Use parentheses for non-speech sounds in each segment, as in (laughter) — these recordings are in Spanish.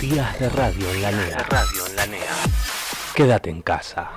Días de radio en la NEA. Radio en la NEA. Quédate en casa.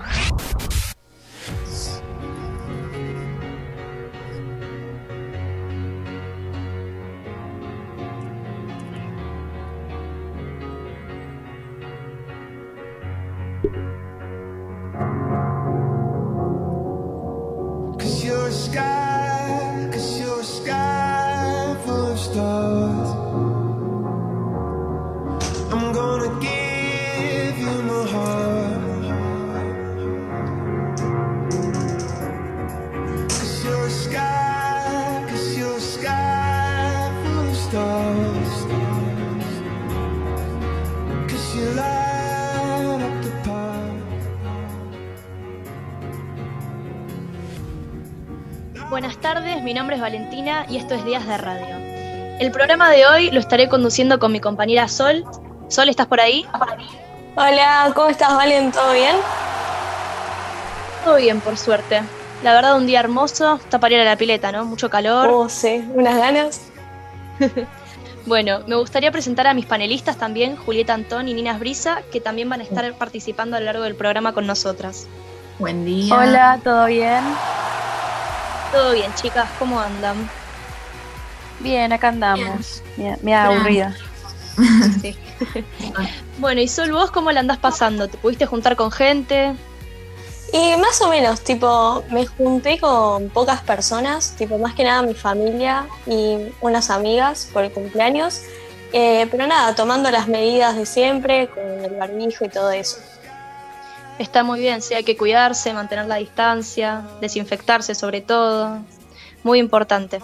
De Radio. El programa de hoy lo estaré conduciendo con mi compañera Sol. Sol, ¿estás por ahí? Hola, ¿cómo estás, Valen? ¿Todo bien? Todo bien, por suerte. La verdad, un día hermoso. Está para ir a la pileta, ¿no? Mucho calor. Oh, sí, unas ganas. (laughs) Bueno, me gustaría presentar a mis panelistas también, Julieta Antón y Ninas Brisa, que también van a estar participando a lo largo del programa con nosotras. Buen día. Hola, ¿todo bien? Todo bien, chicas, ¿cómo andan? Bien, acá andamos. Mira, mira, aburrida. (laughs) Sí. (laughs) bueno, y Sol, ¿vos cómo la andás pasando? ¿Te pudiste juntar con gente? Y más o menos, tipo, me junté con pocas personas, tipo, más que nada mi familia y unas amigas por el cumpleaños. Eh, pero nada, tomando las medidas de siempre, con el barbijo y todo eso. Está muy bien, sí, hay que cuidarse, mantener la distancia, desinfectarse sobre todo. Muy importante.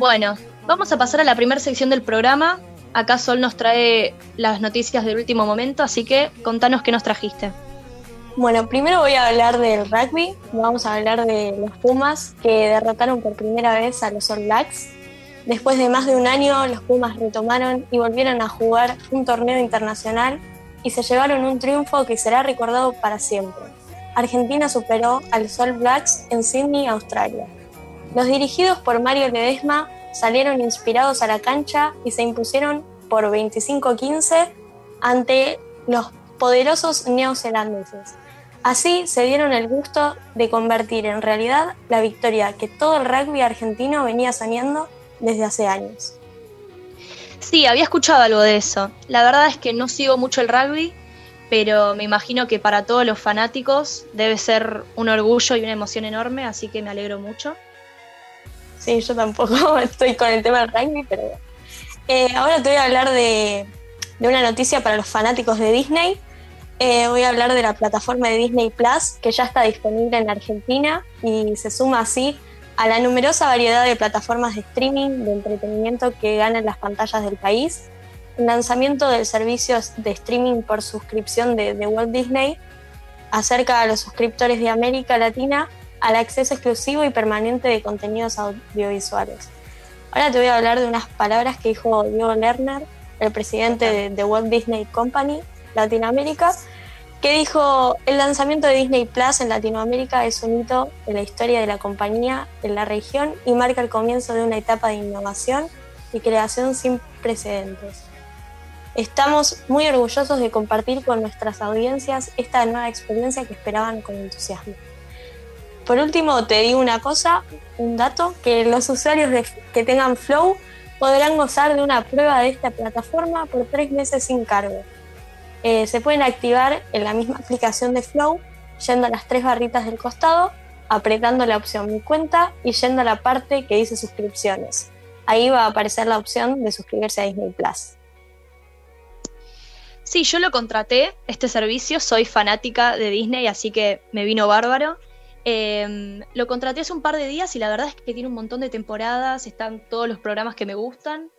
Bueno, vamos a pasar a la primera sección del programa. Acá Sol nos trae las noticias del último momento, así que contanos qué nos trajiste. Bueno, primero voy a hablar del rugby. Vamos a hablar de los Pumas que derrotaron por primera vez a los All Blacks. Después de más de un año, los Pumas retomaron y volvieron a jugar un torneo internacional y se llevaron un triunfo que será recordado para siempre. Argentina superó a los All Blacks en Sydney, Australia. Los dirigidos por Mario Ledesma salieron inspirados a la cancha y se impusieron por 25-15 ante los poderosos neozelandeses. Así se dieron el gusto de convertir en realidad la victoria que todo el rugby argentino venía soñando desde hace años. Sí, había escuchado algo de eso. La verdad es que no sigo mucho el rugby, pero me imagino que para todos los fanáticos debe ser un orgullo y una emoción enorme, así que me alegro mucho. Sí, yo tampoco (laughs) estoy con el tema del rugby, pero. Eh, ahora te voy a hablar de, de una noticia para los fanáticos de Disney. Eh, voy a hablar de la plataforma de Disney Plus, que ya está disponible en Argentina y se suma así a la numerosa variedad de plataformas de streaming de entretenimiento que ganan las pantallas del país. El lanzamiento del servicio de streaming por suscripción de, de Walt Disney acerca a los suscriptores de América Latina al acceso exclusivo y permanente de contenidos audiovisuales. Ahora te voy a hablar de unas palabras que dijo Diego Lerner, el presidente de, de Walt Disney Company Latinoamérica, que dijo, el lanzamiento de Disney Plus en Latinoamérica es un hito en la historia de la compañía en la región y marca el comienzo de una etapa de innovación y creación sin precedentes. Estamos muy orgullosos de compartir con nuestras audiencias esta nueva experiencia que esperaban con entusiasmo. Por último, te digo una cosa, un dato, que los usuarios que tengan Flow podrán gozar de una prueba de esta plataforma por tres meses sin cargo. Eh, se pueden activar en la misma aplicación de Flow, yendo a las tres barritas del costado, apretando la opción Mi cuenta y yendo a la parte que dice suscripciones. Ahí va a aparecer la opción de suscribirse a Disney Plus. Sí, yo lo contraté, este servicio, soy fanática de Disney, así que me vino bárbaro. Eh, lo contraté hace un par de días y la verdad es que tiene un montón de temporadas, están todos los programas que me gustan,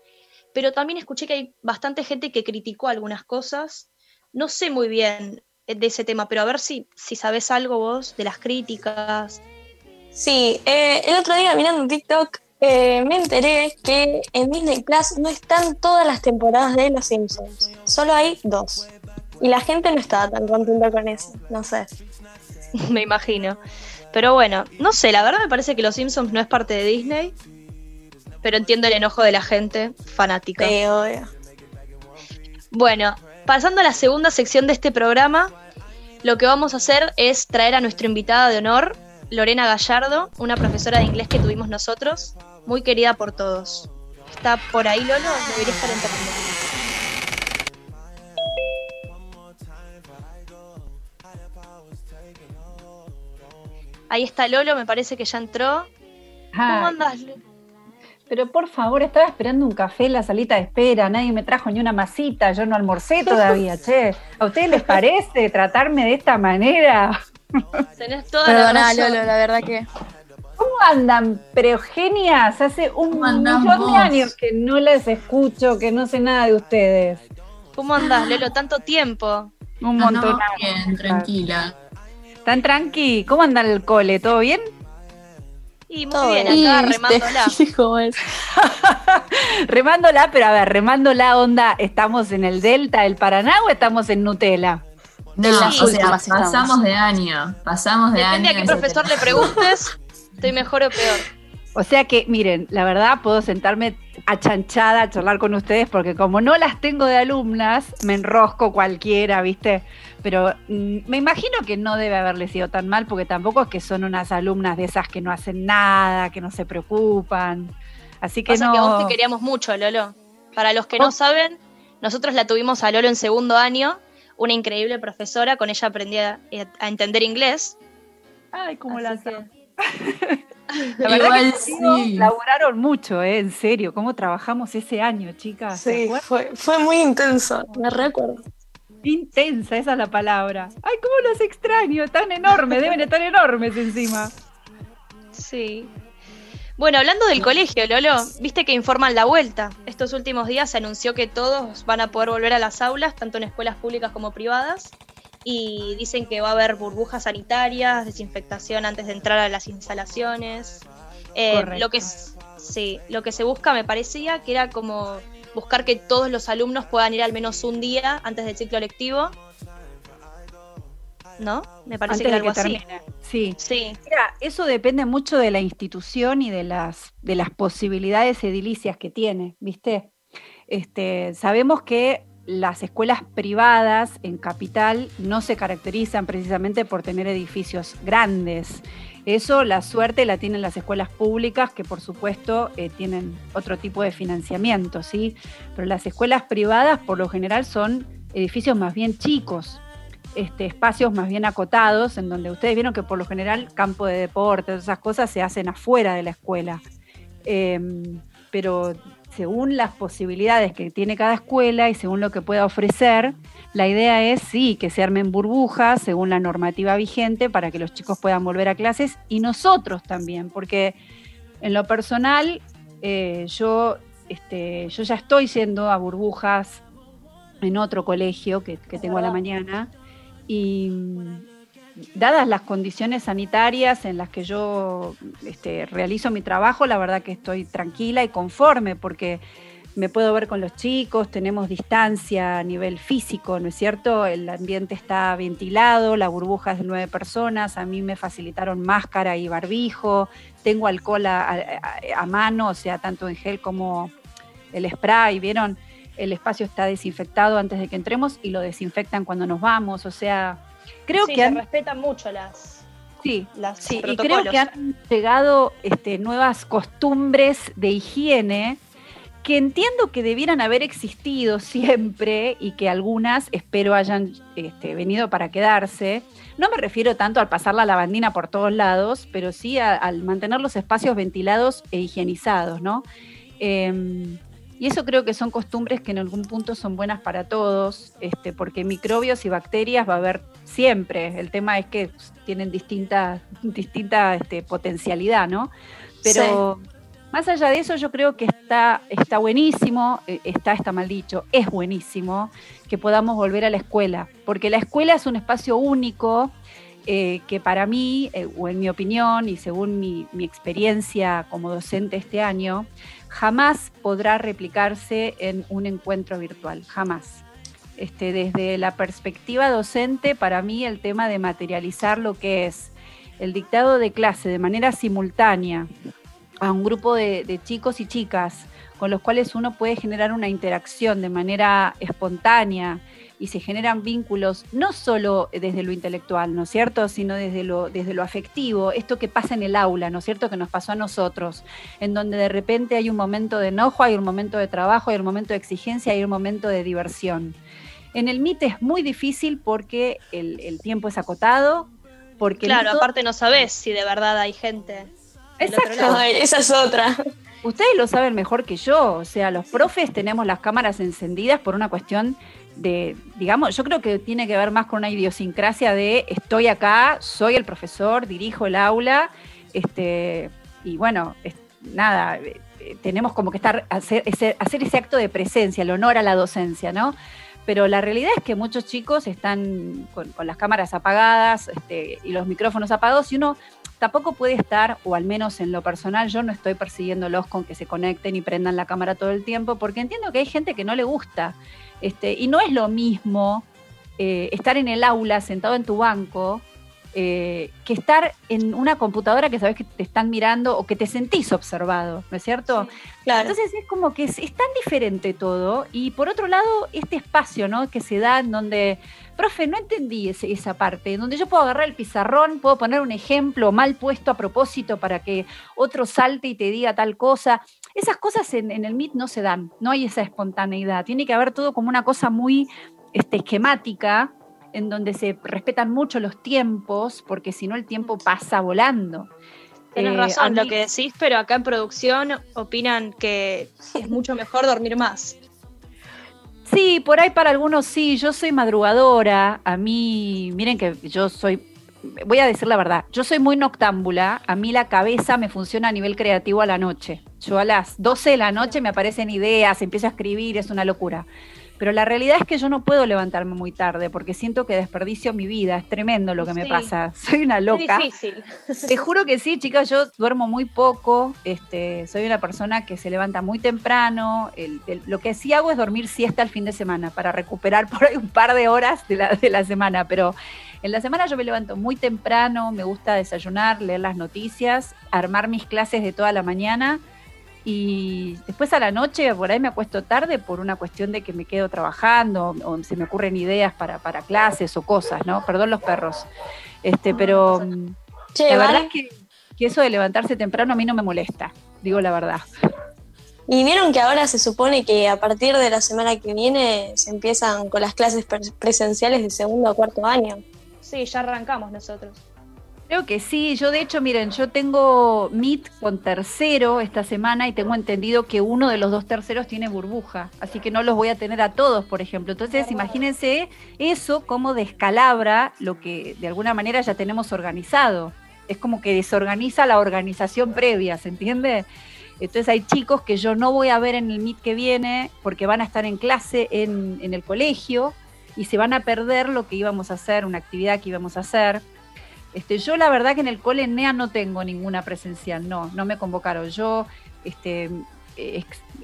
pero también escuché que hay bastante gente que criticó algunas cosas. No sé muy bien de ese tema, pero a ver si, si sabes algo vos de las críticas. Sí, eh, el otro día mirando TikTok eh, me enteré que en Disney Plus no están todas las temporadas de Los Simpsons, solo hay dos. Y la gente no estaba tan contenta con eso, no sé. (laughs) me imagino. Pero bueno, no sé, la verdad me parece que Los Simpsons no es parte de Disney, pero entiendo el enojo de la gente fanática. Sí, obvio. Bueno, pasando a la segunda sección de este programa, lo que vamos a hacer es traer a nuestra invitada de honor, Lorena Gallardo, una profesora de inglés que tuvimos nosotros, muy querida por todos. ¿Está por ahí Lolo? Debería estar entrando. Ahí está Lolo, me parece que ya entró. ¿Cómo Ay, andas? Lo- pero por favor, estaba esperando un café en la salita de espera, nadie me trajo ni una masita, yo no almorcé todavía, (laughs) che. ¿A ustedes les parece tratarme de esta manera? (laughs) Tenés toda la Perdona, razón. Lolo, la verdad que. ¿Cómo andan, preogenias? Hace un ¿Cómo millón de años que no les escucho, que no sé nada de ustedes. ¿Cómo andás, Lolo? Tanto tiempo. Un montón. no, bien, tranquila. ¿Están tranqui? ¿Cómo anda el cole? ¿Todo bien? Y muy Todo bien, bien. acá viste, remándola. (laughs) ¿Cómo es? (laughs) remándola, pero a ver, remándola onda, ¿estamos en el Delta del Paraná o estamos en Nutella? No, las o sea, estamos. pasamos de año. Pasamos de Depende año. a qué profesor le te- preguntes, estoy mejor o peor. O sea que, miren, la verdad puedo sentarme achanchada a charlar con ustedes porque como no las tengo de alumnas, me enrosco cualquiera, ¿viste? Pero mm, me imagino que no debe haberles ido tan mal porque tampoco es que son unas alumnas de esas que no hacen nada, que no se preocupan. Así que Pasa no... que a vos te queríamos mucho, Lolo. Para los que no Oh. saben, nosotros la tuvimos a Lolo en segundo año, una increíble profesora, con ella aprendí a, a entender inglés. Ay, cómo Así las que-. (laughs) La verdad Igual que sí. laburaron mucho, ¿eh? En serio, cómo trabajamos ese año, chicas. ¿se Sí, fue, fue muy intenso, me recuerdo. Intensa, esa es la palabra. Ay, cómo los extraño, tan enormes, deben estar enormes encima. Sí. Bueno, hablando del colegio, Lolo, viste que informan la vuelta. Estos últimos días se anunció que todos van a poder volver a las aulas, tanto en escuelas públicas como privadas. Y dicen que va a haber burbujas sanitarias, desinfectación antes de entrar a las instalaciones. Eh, Correcto. lo que sí, lo que se busca me parecía que era como buscar que todos los alumnos puedan ir al menos un día antes del ciclo lectivo. ¿No? Me parece Antes que algo que así. Sí. Sí, Mira, eso depende mucho de la institución y de las, de las posibilidades edilicias que tiene, ¿viste? Este, sabemos que las escuelas privadas en capital no se caracterizan precisamente por tener edificios grandes. Eso la suerte la tienen las escuelas públicas, que por supuesto eh, tienen otro tipo de financiamiento, ¿sí? Pero las escuelas privadas por lo general son edificios más bien chicos, este, espacios más bien acotados, en donde ustedes vieron que por lo general campo de deportes, esas cosas se hacen afuera de la escuela. Em, pero según las posibilidades que tiene cada escuela y según lo que pueda ofrecer, la idea es sí, que se armen burbujas según la normativa vigente para que los chicos puedan volver a clases y nosotros también, porque en lo personal eh, yo, este, yo ya estoy yendo a burbujas en otro colegio que, que tengo a la mañana y dadas las condiciones sanitarias en las que yo este, realizo mi trabajo, la verdad que estoy tranquila y conforme porque me puedo ver con los chicos, tenemos distancia a nivel físico, ¿no es cierto? El ambiente está ventilado, la burbuja es de nueve personas, a mí me facilitaron máscara y barbijo, tengo alcohol a, a- a mano, o sea, tanto en gel como el spray, ¿vieron? El espacio está desinfectado antes de que entremos y lo desinfectan cuando nos vamos, o sea, creo sí, que se han, respetan mucho las, sí, las Sí, y creo que han llegado este, nuevas costumbres de higiene que entiendo que debieran haber existido siempre y que algunas espero hayan este, venido para quedarse. No me refiero tanto al pasar la lavandina por todos lados, pero sí a- al mantener los espacios ventilados e higienizados, ¿no? Em, y eso creo que son costumbres que en algún punto son buenas para todos, este, porque microbios y bacterias va a haber siempre. El tema es que tienen distinta, distinta este, potencialidad, ¿no? Pero más allá de eso, yo creo que está, está buenísimo, eh, está, está mal dicho, es buenísimo que podamos volver a la escuela, porque la escuela es un espacio único eh, que para mí, eh, o en mi opinión y según mi, mi experiencia como docente este año, jamás podrá replicarse en un encuentro virtual, jamás. Este, desde la perspectiva docente, para mí el tema de materializar lo que es el dictado de clase de manera simultánea a un grupo de, de chicos y chicas con los cuales uno puede generar una interacción de manera espontánea y se generan vínculos no solo desde lo intelectual, ¿no es cierto?, sino desde lo, desde lo afectivo, esto que pasa en el aula, ¿no es cierto?, que nos pasó a nosotros, en donde de repente hay un momento de enojo, hay un momento de trabajo, hay un momento de exigencia, hay un momento de diversión. En el MIT es muy difícil porque el, tiempo es acotado, porque... Claro, aparte no sabes si de verdad hay gente. Exacto, esa es otra. Ustedes lo saben mejor que yo, o sea, los profes tenemos las cámaras encendidas por una cuestión digamos, yo creo que tiene que ver más con una idiosincrasia de estoy acá, soy el profesor, dirijo el aula, este, y bueno, nada, eh, tenemos como que estar, hacer ese, hacer ese acto de presencia, el honor a la docencia, ¿no? Pero la realidad es que muchos chicos están con, las cámaras apagadas este, y los micrófonos apagados y uno tampoco puede estar, o al menos en lo personal, yo no estoy persiguiéndolos con que se conecten y prendan la cámara todo el tiempo, porque entiendo que hay gente que no le gusta. Este, y no es lo mismo eh, estar en el aula sentado en tu banco eh, que estar en una computadora que sabes que te están mirando o que te sentís observado, ¿no es cierto? claro. Entonces es como que es, tan diferente todo. Y por otro lado, este espacio ¿no? que se da en donde, profe, no entendí esa parte, en donde yo puedo agarrar el pizarrón, puedo poner un ejemplo mal puesto a propósito para que otro salte y te diga tal cosa. Esas cosas en, el MIT no se dan, no hay esa espontaneidad. Tiene que haber todo como una cosa muy este, esquemática, en donde se respetan mucho los tiempos, porque si no el tiempo pasa volando. Tienes eh, razón lo que decís, pero acá en producción opinan que es mucho mejor dormir más. Sí, por ahí para algunos sí, yo soy madrugadora, a mí, miren que yo soy, voy a decir la verdad, yo soy muy noctámbula, a mí la cabeza me funciona a nivel creativo a la noche. Yo a las 12 de la noche me aparecen ideas, empiezo a escribir, es una locura. Pero la realidad es que yo no puedo levantarme muy tarde porque siento que desperdicio mi vida. Es tremendo lo que me pasa. (laughs) Soy una loca. Es difícil. (laughs) Te juro que sí, chicas. Yo duermo muy poco. Este, soy una persona que se levanta muy temprano. lo que sí hago es dormir siesta el fin de semana para recuperar por ahí un par de horas de la, de la semana. Pero en la semana yo me levanto muy temprano. Me gusta desayunar, leer las noticias, armar mis clases de toda la mañana y después a la noche por ahí me acuesto tarde por una cuestión de que me quedo trabajando o se me ocurren ideas para, para clases o cosas, ¿no? Perdón los perros. Este, pero mm, la verdad es que, que, eso de levantarse temprano a mí no me molesta, digo la verdad. Y vieron que ahora se supone que a partir de la semana que viene se empiezan con las clases presenciales de segundo a cuarto año. Sí, ya arrancamos nosotros. Creo que sí, yo de hecho, miren, yo tengo Meet con tercero esta semana y tengo entendido que uno de los dos terceros tiene burbuja, así que no los voy a tener a todos, por ejemplo. Entonces, imagínense eso como descalabra lo que de alguna manera ya tenemos organizado. Es como que desorganiza la organización previa, ¿se entiende? Entonces hay chicos que yo no voy a ver en el Meet que viene porque van a estar en clase en, en el colegio y se van a perder lo que íbamos a hacer, una actividad que íbamos a hacer este, yo la verdad que en el cole NEA no tengo ninguna presencial, no, no me convocaron. Yo este,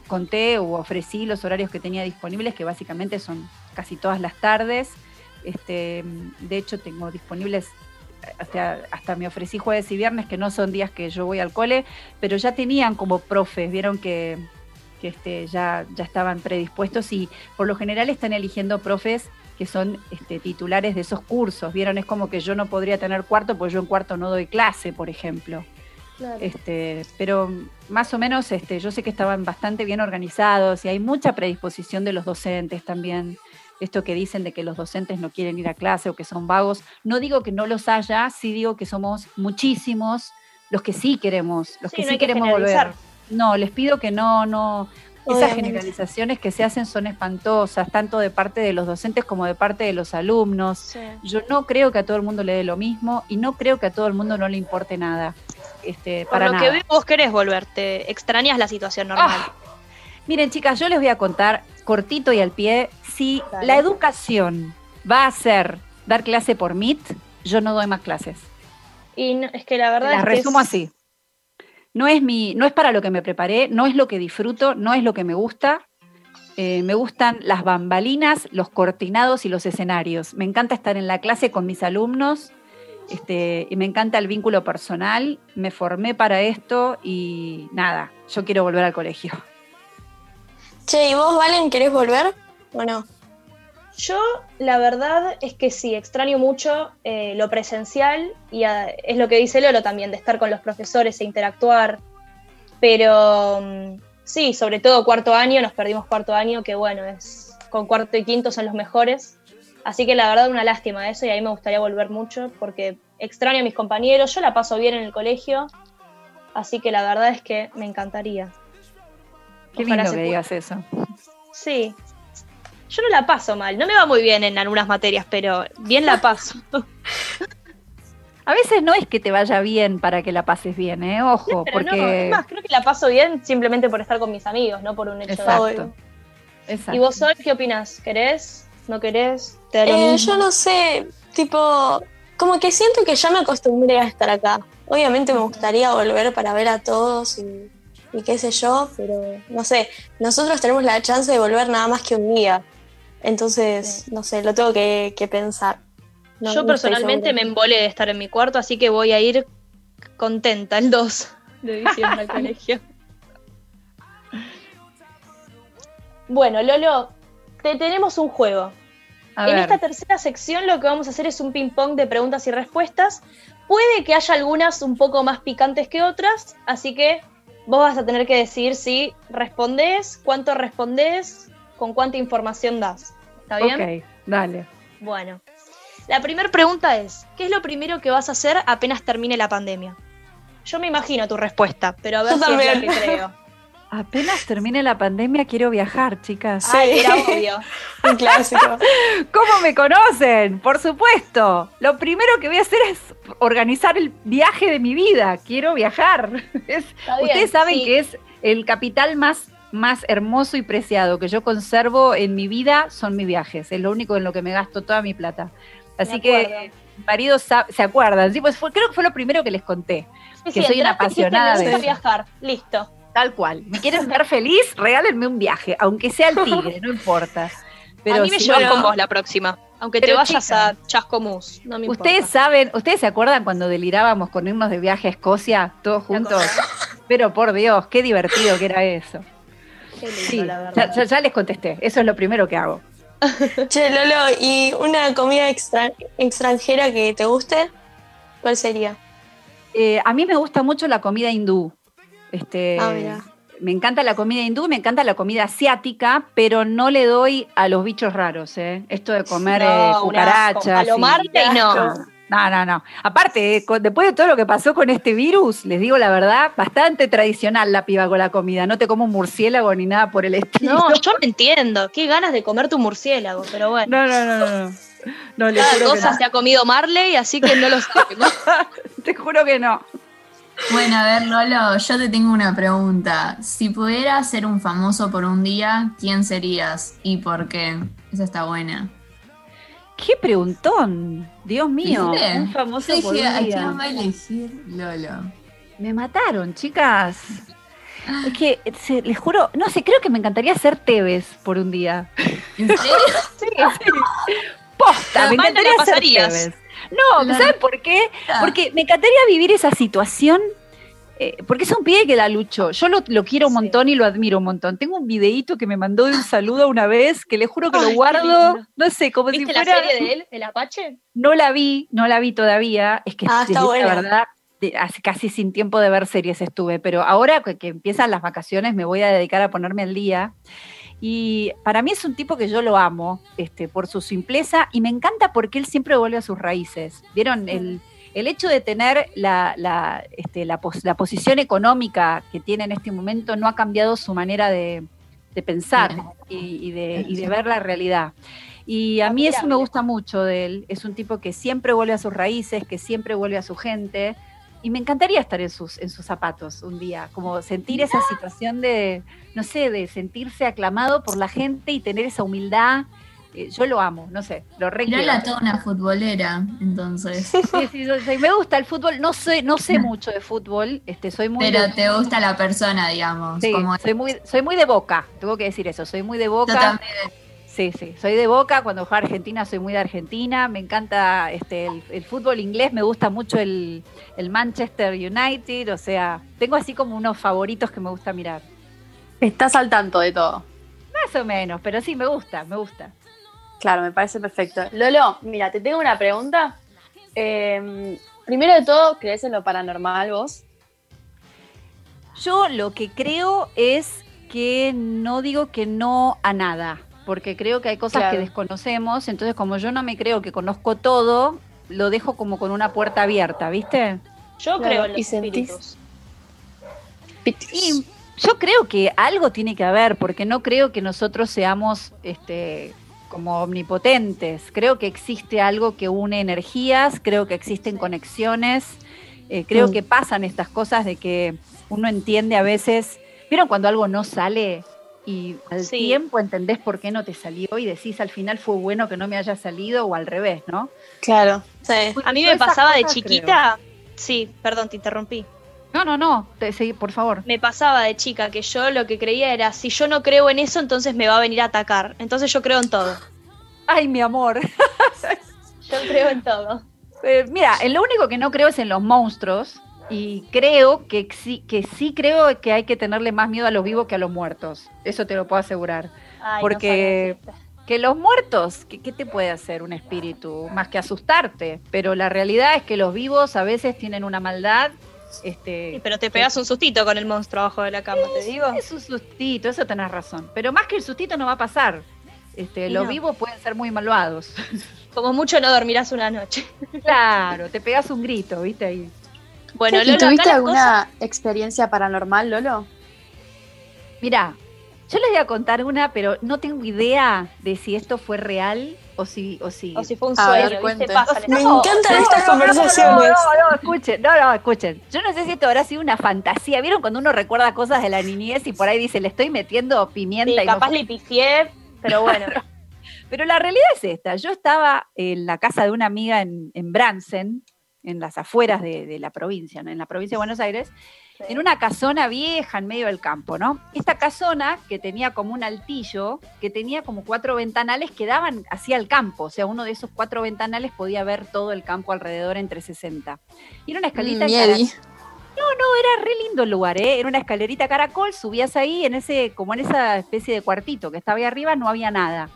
conté o ofrecí los horarios que tenía disponibles, que básicamente son casi todas las tardes. Este, de hecho, tengo disponibles, hasta, hasta me ofrecí jueves y viernes, que no son días que yo voy al cole, pero ya tenían como profes, vieron que, este, ya, ya estaban predispuestos y por lo general están eligiendo profes que son este, titulares de esos cursos. Vieron, es como que yo no podría tener cuarto, porque yo en cuarto no doy clase, por ejemplo. Este, pero más o menos este, yo sé que estaban bastante bien organizados y hay mucha predisposición de los docentes también. Esto que dicen de que los docentes no quieren ir a clase o que son vagos, no digo que no los haya, sí digo que somos muchísimos los que sí queremos, los que sí queremos volver. No, les pido que no, no, esas generalizaciones que se hacen son espantosas, tanto de parte de los docentes como de parte de los alumnos. Yo no creo que a todo el mundo le dé lo mismo y no creo que a todo el mundo no le importe nada. Este, Por lo que veo, vos querés volverte, extrañas la situación normal. Ah. Miren, chicas, yo les voy a contar cortito y al pie, si la educación va a ser dar clase por Meet, yo no doy más clases. Y es que la verdad es resumo así no es, mi, no es para lo que me preparé, no es lo que disfruto, no es lo que me gusta. Eh, me gustan las bambalinas, los cortinados y los escenarios. Me encanta estar en la clase con mis alumnos este, y me encanta el vínculo personal. Me formé para esto y nada, yo quiero volver al colegio. Che, ¿y vos, Valen, querés volver o no? Yo, la verdad es que sí, extraño mucho eh, lo presencial y ah, es lo que dice Lolo también, de estar con los profesores e interactuar. Pero mm, sí, sobre todo cuarto año, nos perdimos cuarto año, que bueno, es con cuarto y quinto son los mejores. Así que la verdad una lástima eso y a mí me gustaría volver mucho porque extraño a mis compañeros, yo la paso bien en el colegio, así que la verdad es que me encantaría. Qué Ojalá lindo que pueda. digas eso. Sí. Yo no la paso mal, no me va muy bien en algunas materias, pero bien la paso. (laughs) A veces no es que te vaya bien para que la pases bien, ¿eh? Ojo, Pero no, porque... es más, creo que la paso bien simplemente por estar con mis amigos, no por un hecho de Exacto. Exacto. ¿Y vos, Sol, qué opinas? ¿Querés? ¿No querés? ¿Te da lo Eh, mismo? yo no sé, tipo, como que siento que ya me acostumbré a estar acá. Obviamente me gustaría volver para ver a todos y, y qué sé yo, pero no sé, nosotros tenemos la chance de volver nada más que un día. Entonces, no sé, lo tengo que, que pensar. No- Yo no personalmente me embolé de estar en mi cuarto, así que voy a ir contenta el 2 de diciembre al (laughs) colegio. Bueno, Lolo, te tenemos un juego. A en ver, esta tercera sección lo que vamos a hacer es un ping-pong de preguntas y respuestas. Puede que haya algunas un poco más picantes que otras, así que vos vas a tener que decidir si respondés, cuánto respondés, con cuánta información das. ¿Está bien? ok, dale. Bueno, la primera pregunta es, ¿qué es lo primero que vas a hacer apenas termine la pandemia? Yo me imagino tu respuesta, pero a ver Yo si es la también. que creo. (laughs) Apenas termine la pandemia quiero viajar, chicas. Ay, era (laughs) obvio. Un clásico. (laughs) ¿Cómo me conocen? Por supuesto. Lo primero que voy a hacer es organizar el viaje de mi vida. Quiero viajar. Es- Está bien, ustedes saben sí. que es el capital más, más hermoso y preciado que yo conservo en mi vida son mis viajes. Es lo único en lo que me gasto toda mi plata. Así Me que mi marido se acuerdan. Sí, pues fue- creo que fue lo primero que les conté. Sí, que sí, soy una apasionada me de viajar. Listo. Tal cual. ¿Me quieren ver feliz? Regálenme un viaje, aunque sea el (laughs) tigre, no importa. Pero a mí me si llevan no- con vos la próxima. Aunque te vayas chica, a Chascomús. No me importa. Ustedes saben, ustedes se acuerdan cuando delirábamos con irnos de viaje a Escocia, todos juntos. Pero por Dios, qué divertido que era eso. Qué lindo, Sí, la ya, verdad. ya- ya les contesté. Eso es lo primero que hago. (laughs) Che, Lolo, ¿y una comida extra- extranjera que te guste? ¿Cuál sería? Eh, a mí me gusta mucho la comida hindú. Este, Ah, mira. me encanta la comida hindú, me encanta la comida asiática, pero no le doy a los bichos raros, ¿eh? Esto de comer No, eh, cucarachas. y- Palomarte y no. No, no, no. Aparte, eh, con- después de todo lo que pasó con este virus, les digo la verdad, bastante tradicional la piba con la comida. No te como un murciélago ni nada por el estilo. No, yo me entiendo. Qué ganas de comer tu murciélago, pero (laughs) bueno. no, no, no. no, no. No, les Cada juro que cosa no. se ha comido Marley, así que no lo sé. (laughs) Te juro que no. Bueno, a ver, Lolo, yo te tengo una pregunta. Si pudieras ser un famoso por un día, ¿quién serías y por qué? Esa está buena. Qué preguntón. Dios mío. ¿Viste? Un famoso Yo por dije, un ¿a día. quién va a elegir Lolo? Me mataron, chicas. Es que, se- les juro, no sé, creo que me encantaría ser Tevez por un día. ¿En serio? (laughs) Sí, sí. Posta, me mal no encantaría ser. Tevez. No. ¿saben por qué? Porque me encantaría vivir esa situación. Eh, porque es un pibe que la luchó. Yo lo, lo quiero un Sí. montón y lo admiro un montón. Tengo un videíto que me mandó de un saludo una vez que le juro que Ay, lo guardo, no sé, como si ¿Viste la fuera. serie de él, el Apache? No la vi, no la vi todavía. Es que Ah, está la verdad, hace casi sin tiempo de ver series estuve, pero ahora que, que empiezan las vacaciones me voy a dedicar a ponerme al día. Y para mí es un tipo que yo lo amo, este, por su simpleza, y me encanta porque él siempre vuelve a sus raíces. ¿Vieron? El, el hecho de tener la, la, este, la, pos- la posición económica que tiene en este momento no ha cambiado su manera de, de pensar y, y de, y de ver la realidad. Y a mí eso me gusta mucho de él. Es un tipo que siempre vuelve a sus raíces, que siempre vuelve a su gente. Y me encantaría estar en sus, en sus zapatos un día, como sentir esa situación de, no sé, de sentirse aclamado por la gente y tener esa humildad. Eh, yo lo amo, no sé, lo re. Mirala toda una futbolera, entonces. Sí, sí, yo me gusta el fútbol, no sé, no sé (laughs) mucho de fútbol, este, soy muy Pero de- te gusta la persona, digamos. sí, como soy muy, soy muy de boca, tengo que decir eso, soy muy de boca. yo también. Sí, sí, soy de Boca, cuando juego a Argentina soy muy de Argentina, me encanta este, el, el fútbol inglés, me gusta mucho el, el Manchester United, o sea, tengo así como unos favoritos que me gusta mirar. Estás al tanto de todo. Más o menos, pero sí, me gusta, me gusta. Claro, me parece perfecto. Lolo, mira, te tengo una pregunta. Eh, primero de todo, ¿crees en lo paranormal vos? Yo lo que creo es que no digo que no a nada, porque creo que hay cosas Claro. que desconocemos, entonces como yo no me creo que conozco todo, lo dejo como con una puerta abierta, ¿viste? Yo Claro, creo en ¿y los sentís? espíritus. Y yo creo que algo tiene que haber, porque no creo que nosotros seamos este, como omnipotentes. Creo que existe algo que une energías, creo que existen conexiones, eh, creo Mm. que pasan estas cosas de que uno entiende a veces. ¿Vieron cuando algo no sale? Y al Sí. tiempo entendés por qué no te salió y decís al final fue bueno que no me haya salido o al revés, ¿no? Claro. Sí. A mí me pasaba de chiquita. Sí, perdón, te interrumpí. No, no, no, te, seguí, por favor. Me pasaba de chica que yo lo que creía era, si yo no creo en eso, entonces me va a venir a atacar. Entonces yo creo en todo. Ay, mi amor. (laughs) Yo creo en todo. Eh, mira, en lo único que no creo es en los monstruos. Y creo que, sí- que sí creo que hay que tenerle más miedo a los vivos que a los muertos. Eso te lo puedo asegurar. Ay, Porque-. Que los muertos, ¿qué, qué te puede hacer un espíritu? Más que asustarte. Pero la realidad es que los vivos a veces tienen una maldad. Este, Sí, pero te pegas un sustito con el monstruo abajo de la cama, te digo. Es un sustito, eso tenés razón. Pero más que el sustito no va a pasar. Este, los no. vivos pueden ser muy malvados. (laughs) Como mucho no dormirás una noche. claro, te pegas un grito, ¿viste? Ahí. Bueno, ¿Y Lolo, tuviste alguna experiencia paranormal, Lolo? Mira, yo les voy a contar una, pero no tengo idea de si esto fue real o si... O si... cosas- O si fue un A ver, sueño, ¿viste? Me cosas. encantan estas No, no, conversaciones. No, no, escuchen, no, no, escuchen. Yo no sé si esto habrá sido una fantasía. ¿Vieron cuando uno recuerda cosas de la niñez y por ahí dice, le estoy metiendo pimienta Sí, y no capaz fue"? le pifié, pero bueno. (laughs) Pero la realidad es esta. Yo estaba en la casa de una amiga en, en Bransen, en las afueras de, de la provincia, ¿no? en la provincia de Buenos Aires, en una casona vieja en medio del campo, ¿no? Esta casona que tenía como un altillo, que tenía como cuatro ventanales que daban hacia el campo, o sea, uno de esos cuatro ventanales podía ver todo el campo alrededor entre 60. Y era una escalita en Miedi. era re lindo el lugar, ¿eh? Era una escalerita caracol, subías ahí en ese, como en esa especie de cuartito que estaba ahí arriba, no había nada.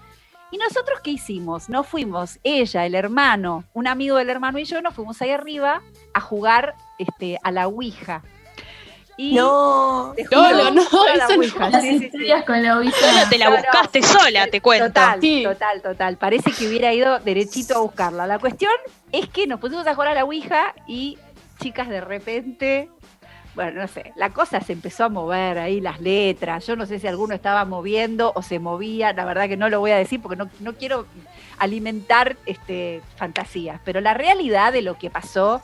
¿Y nosotros qué hicimos? Nos fuimos, ella, el hermano, un amigo del hermano y yo, nos fuimos ahí arriba a jugar este, a la Ouija. Y No. te juro, No, no, no, la eso no. Ouija, Las sí, sí, sí. historias con la Lolo, Ouija. te la No, no. buscaste sola, te cuento. Total, Sí. total, total. Parece que hubiera ido derechito a buscarla. La cuestión es que nos pusimos a jugar a la Ouija y, chicas, de repente, bueno, no sé, la cosa se empezó a mover ahí, las letras. Yo no sé si alguno estaba moviendo o se movía, la verdad que no lo voy a decir porque no, no quiero alimentar este, fantasías. Pero la realidad de lo que pasó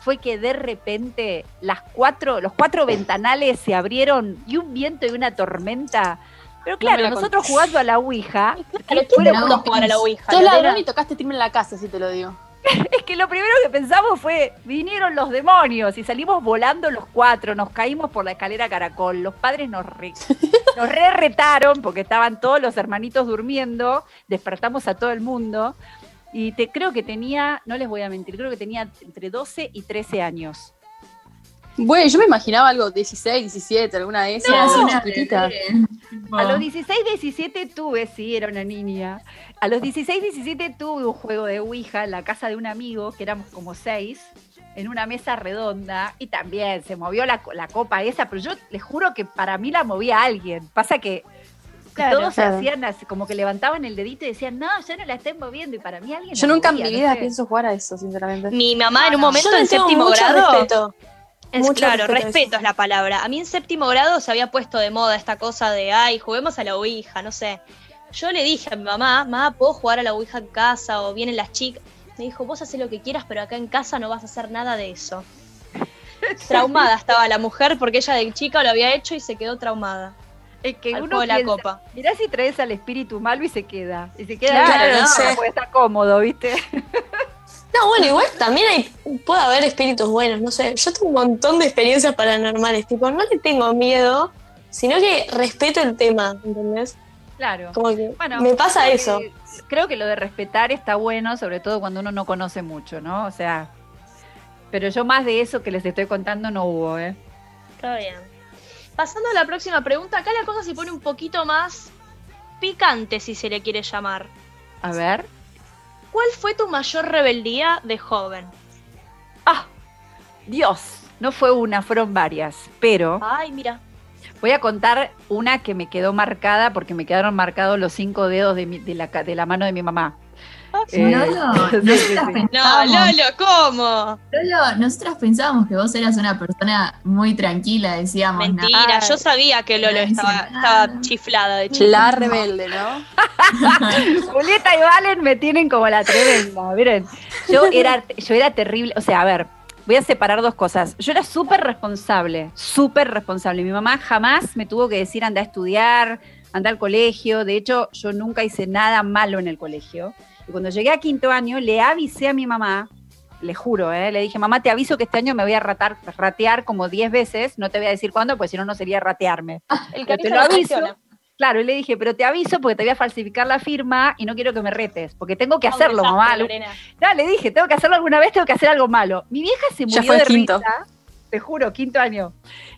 fue que de repente las cuatro, los cuatro ventanales se abrieron y un viento y una tormenta. Pero claro, nosotros jugando a la Ouija, Pero ¿quién te Bueno, gustó jugar a la Ouija? Sos ladrón y tocaste timbre en la casa, si te lo digo. (laughs) es que lo primero que pensamos fue, vinieron los demonios y salimos volando los cuatro, nos caímos por la escalera caracol, los padres nos re, (laughs) nos re retaron porque estaban todos los hermanitos durmiendo, despertamos a todo el mundo y te creo que tenía, no les voy a mentir, creo que tenía entre 12 y 13 años. Bueno, yo me imaginaba algo 16, 17, alguna de esas. Así una chiquitita. A los 16, 17 tuve, sí, era una niña. A los 16, 17 tuve un juego de Ouija en la casa de un amigo, que éramos como seis, en una mesa redonda, y también se movió la, co- la copa esa, pero yo les juro que para mí la movía alguien. Pasa que Claro, todos claro. se hacían así, como que levantaban el dedito y decían, no, yo no la estoy moviendo, y para mí alguien Yo nunca en mi no vida sé. pienso jugar a eso, sinceramente. Mi mamá en un momento Yo en séptimo mucho grado. respeto. Es, Mucho claro, respeto es la palabra. A mí en séptimo grado se había puesto de moda esta cosa de, ay, juguemos a la Ouija, no sé. Yo le dije a mi mamá, mamá, ¿puedo jugar a la Ouija en casa? O vienen las chicas. Me dijo, vos haces lo que quieras, pero acá en casa no vas a hacer nada de eso. (laughs) Traumada estaba la mujer porque ella de chica lo había hecho y se quedó traumada. Es que al uno de la piensa, copa. mirá si traes al espíritu malo y se queda. Y se queda Claro, no sé. porque está cómodo, ¿viste? No, bueno, igual también hay, puede haber espíritus buenos, no sé. Yo tengo un montón de experiencias paranormales, tipo, no le tengo miedo, sino que respeto el tema, ¿entendés? Claro. Como que Bueno, me pasa creo eso. que- creo que lo de respetar está bueno, sobre todo cuando uno no conoce mucho, ¿no? O sea, pero yo más de eso que les estoy contando no hubo, ¿eh? Está bien. Pasando a la próxima pregunta, acá la cosa se pone un poquito más picante, si se le quiere llamar. A ver. ¿Cuál fue tu mayor rebeldía de joven? Ah, Dios. No fue una, fueron varias. Pero Ay, mira. voy a contar una que me quedó marcada porque me quedaron marcados los cinco dedos de, mi- de la, de la mano de mi mamá. Eh, Lolo, (laughs) sí, sí, nosotras sí. No, Lolo, ¿cómo? Lolo, nosotras pensábamos que vos eras una persona muy tranquila, decíamos. ¿no? Mentira, yo sabía que Lolo estaba chiflada de chico. La rebelde, ¿no? (laughs) Julieta y Valen me tienen como la tremenda, miren. Yo era, yo era terrible, o sea, a ver, voy a separar dos cosas. Yo era súper responsable, súper responsable. Mi mamá jamás me tuvo que decir anda a estudiar, anda al colegio. De hecho, yo nunca hice nada malo en el colegio. Y cuando llegué a quinto año, le avisé a mi mamá, le juro, ¿eh? le dije, mamá, te aviso que este año me voy a ratar, ratear como 10 veces, no te voy a decir cuándo, pues si no, no sería ratearme. (laughs) El Pero te lo aviso. Claro, y le dije, pero te aviso porque te voy a falsificar la firma y no quiero que me retes, porque tengo que hacerlo, desastre, mamá. Lorena. Ya, le dije, tengo que hacerlo alguna vez, tengo que hacer algo malo. Mi vieja se Ya murió fue de quinto. risa. Te juro, quinto año.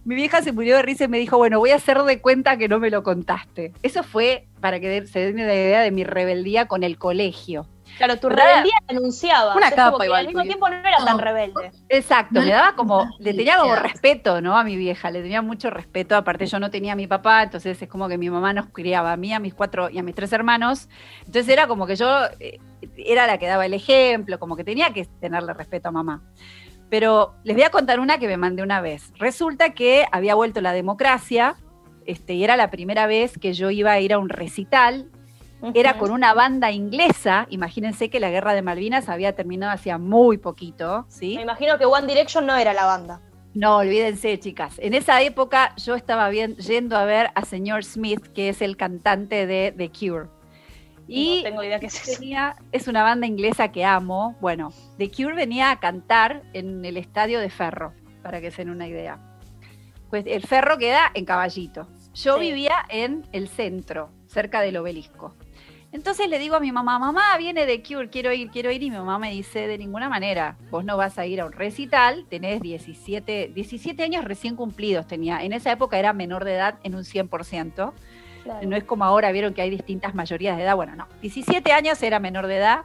Mi vieja se murió de risa y me dijo, bueno, voy a hacer de cuenta que no me lo contaste. Eso fue para que se den una idea de mi rebeldía con el colegio. Claro, tu rebeldía denunciaba. Una capa igual, Al mismo tiempo no era tan rebelde. Exacto, le daba como, le tenía como respeto, ¿no? A mi vieja, le tenía mucho respeto. Aparte, yo no tenía a mi papá, entonces es como que mi mamá nos criaba a mí, a mis cuatro y a mis tres hermanos. Entonces era como que yo eh, era la que daba el ejemplo, como que tenía que tenerle respeto a mamá. Pero les voy a contar una que me mandé una vez. Resulta que había vuelto la democracia, este, y era la primera vez que yo iba a ir a un recital era con una banda inglesa. Imagínense que la guerra de Malvinas había terminado hacía muy poquito, ¿sí? Me imagino que One Direction no era la banda. No, olvídense, chicas. En esa época yo estaba bien, yendo a ver a señor Smith, que es el cantante de The Cure. Y no tengo idea qué es eso. tenía- es una banda inglesa que amo. Bueno, The Cure venía a cantar en el estadio de Ferro, para que se den una idea. Pues el Ferro queda en Caballito. Yo Sí. vivía en el centro, cerca del obelisco. Entonces le digo a mi mamá, mamá, viene The Cure, quiero ir, quiero ir. Y mi mamá me dice, de ninguna manera, vos no vas a ir a un recital, tenés 17, 17 años recién cumplidos tenía. En esa época era menor de edad en un 100%. No es como ahora, vieron que hay distintas mayorías de edad. Bueno, no. 17 años era menor de edad.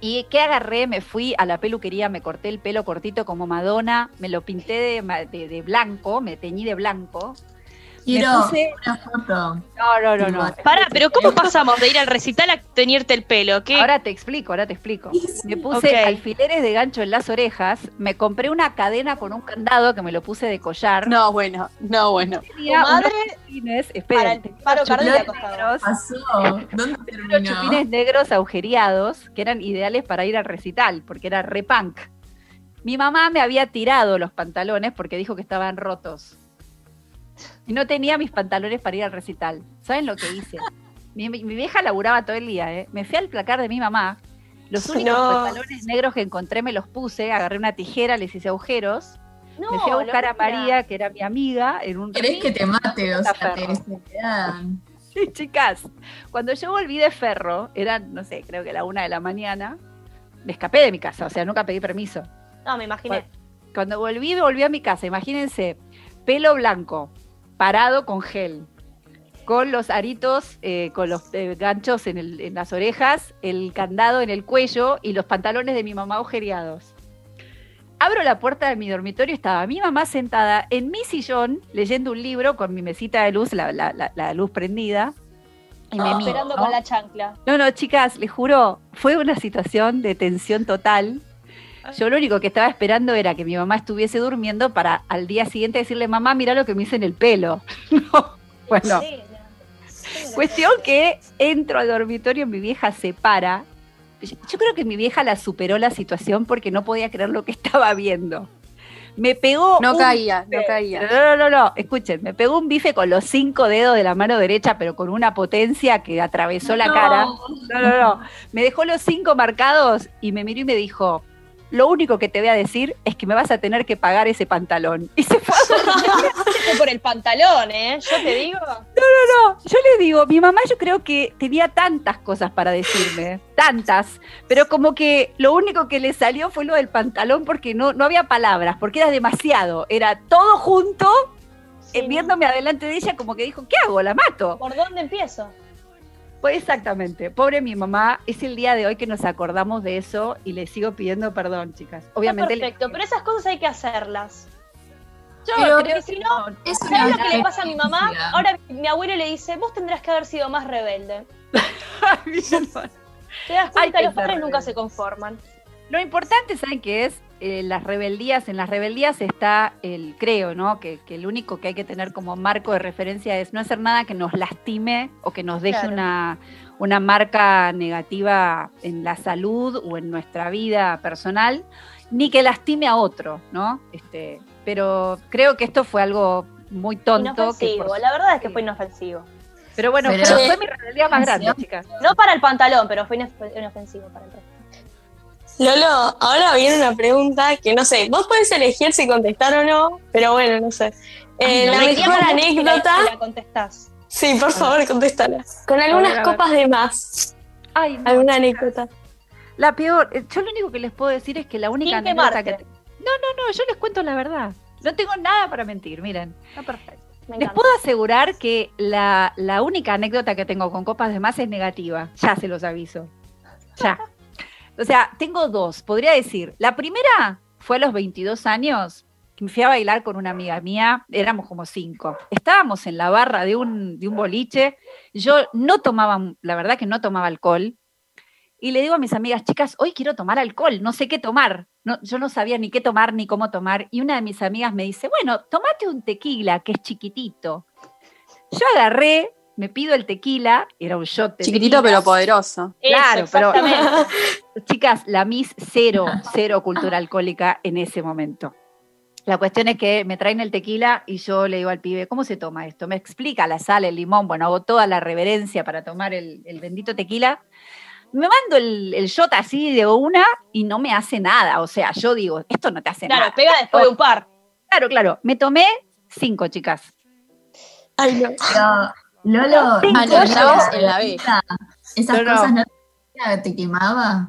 ¿Y qué agarré? Me fui a la peluquería, me corté el pelo cortito como Madonna, me lo pinté de- de blanco, me teñí de blanco. Quiero puse- una foto. No, no, no, no. Pará, pero ¿cómo pasamos de ir al recital a teñirte el pelo? ¿Qué? Ahora te explico, ahora te explico. Me puse alfileres de gancho en las orejas, me compré una cadena con un candado que me lo puse de collar. No, bueno, no, bueno. Tenía Tu madre chupines, para esperen, el paro negros, Pasó. ¿Dónde terminó? chupines negros agujereados que eran ideales para ir al recital, porque era re punk. Mi mamá me había tirado los pantalones porque dijo que estaban rotos. Y no tenía mis pantalones para ir al recital. ¿Saben lo que hice? Mi, mi- mi vieja laburaba todo el día, ¿eh? Me fui al placar de mi mamá. Los únicos No. pantalones negros que encontré me los puse, agarré una tijera, les hice agujeros. No, me fui a buscar a. María, que era mi amiga, en un ¿Querés que te mate? O sea, te. (laughs) Sí, chicas, cuando yo volví de Ferro, eran, no sé, creo que la una de la mañana, me escapé de mi casa, o sea, nunca pedí permiso. No, me imaginé. Cuando volví, volví a mi casa, imagínense, pelo blanco, parado con gel, con los aritos, eh, con los eh, ganchos en, el- en las orejas, el candado en el cuello y los pantalones de mi mamá agujereados. Abro la puerta de mi dormitorio, estaba mi mamá sentada en mi sillón leyendo un libro con mi mesita de luz, la, la- la- la luz prendida. Y me mira, Esperando ¿no? con la chancla. No, no, chicas, les juro, fue una situación de tensión total. Yo lo único que estaba esperando era que mi mamá estuviese durmiendo para al día siguiente decirle, mamá, mira lo que me hice en el pelo. (laughs) No, bueno, Sí, cuestión que entro al dormitorio, mi vieja se para. Yo creo que mi vieja la superó la situación porque no podía creer lo que (laughs) estaba viendo. Me pegó. No un caía, no caía. No, no, no, no, escuchen, me pegó un bife con los cinco dedos de la mano derecha, pero con una potencia que atravesó la No. cara. No, no, no. Me dejó los cinco marcados y me miró y me dijo, lo único que te voy a decir es que me vas a tener que pagar ese pantalón. (laughs) Y se fue a (laughs) por el pantalón, ¿eh? Yo te digo. No, yo le digo, mi mamá yo creo que tenía tantas cosas para decirme, tantas, pero como que lo único que le salió fue lo del pantalón porque no, no había palabras, porque era demasiado, era todo junto, Sí, eh, viéndome adelante de ella como que dijo, ¿qué hago? ¿La mato? ¿Por dónde empiezo? Pues exactamente, pobre mi mamá, es el día de hoy que nos acordamos de eso y le sigo pidiendo perdón, chicas. Obviamente. Está perfecto, pero esas cosas hay que hacerlas. Yo Pero creo que si no, Es ¿Sabes lo que le pasa a mi mamá? Ahora mi abuelo le dice, vos tendrás que haber sido más rebelde. (laughs) Te das cuenta, que los padres nunca se conforman. Lo importante, ¿saben qué es? Eh, las rebeldías, en las rebeldías está el creo, ¿no? Que, que el único que hay que tener como marco de referencia es no hacer nada que nos lastime o que nos deje Claro. una, una marca negativa en la salud o en nuestra vida personal, ni que lastime a otro, ¿no? Este, pero creo que esto fue algo muy tonto. que Inofensivo, por- la verdad es que fue inofensivo. Pero bueno, Pero- pero fue mi rebeldía más grande, chicas. No para el pantalón, pero fue inof- inofensivo para el resto. Lolo, ahora viene una pregunta que no sé, vos podés elegir si contestar o no, pero bueno, no sé. Eh, la Deberíamos mejor ver si la- anécdota, si la contestás. sí, por favor, contéstala. Con algunas ver, a ver. copas de más, Ay, no, alguna anécdota. La peor, eh, yo lo único que les puedo decir es que la única Sin anécdota que... No, no, no, yo les cuento la verdad. No tengo nada para mentir, miren. Está perfecto. Me Les puedo asegurar que la, la única anécdota que tengo con copas de más es negativa. Ya se los aviso. Ya. (laughs) O sea, tengo dos. Podría decir, la primera fue a los 22 años, que me fui a bailar con una amiga mía, éramos como cinco. Estábamos en la barra de un, de un boliche. Yo no tomaba, la verdad que no tomaba alcohol. Y le digo a mis amigas, chicas, hoy quiero tomar alcohol, no sé qué tomar. Yo no sabía ni qué tomar ni cómo tomar. Y una de mis amigas me dice, bueno, tomate un tequila, que es chiquitito. Yo agarré, me pido el tequila, era un shot de Chiquitito tequila. pero poderoso. Eso, Claro, pero-. (laughs) Chicas, la Miss cero, cero cultura alcohólica en ese momento. La cuestión es que me traen el tequila y yo le digo al pibe, ¿cómo se toma esto? Me explica la sal, el limón, bueno, hago toda la reverencia para tomar el, el bendito tequila. Me mando el, el shot así de una y no me hace nada. O sea, yo digo, esto no te hace Claro, nada. pega después de un par. Claro, claro. Me tomé cinco, chicas. Ay, no. Pero, Lolo, Cinco ¿y la shots verdad, en la B. Esas cosas no te- te quemaba.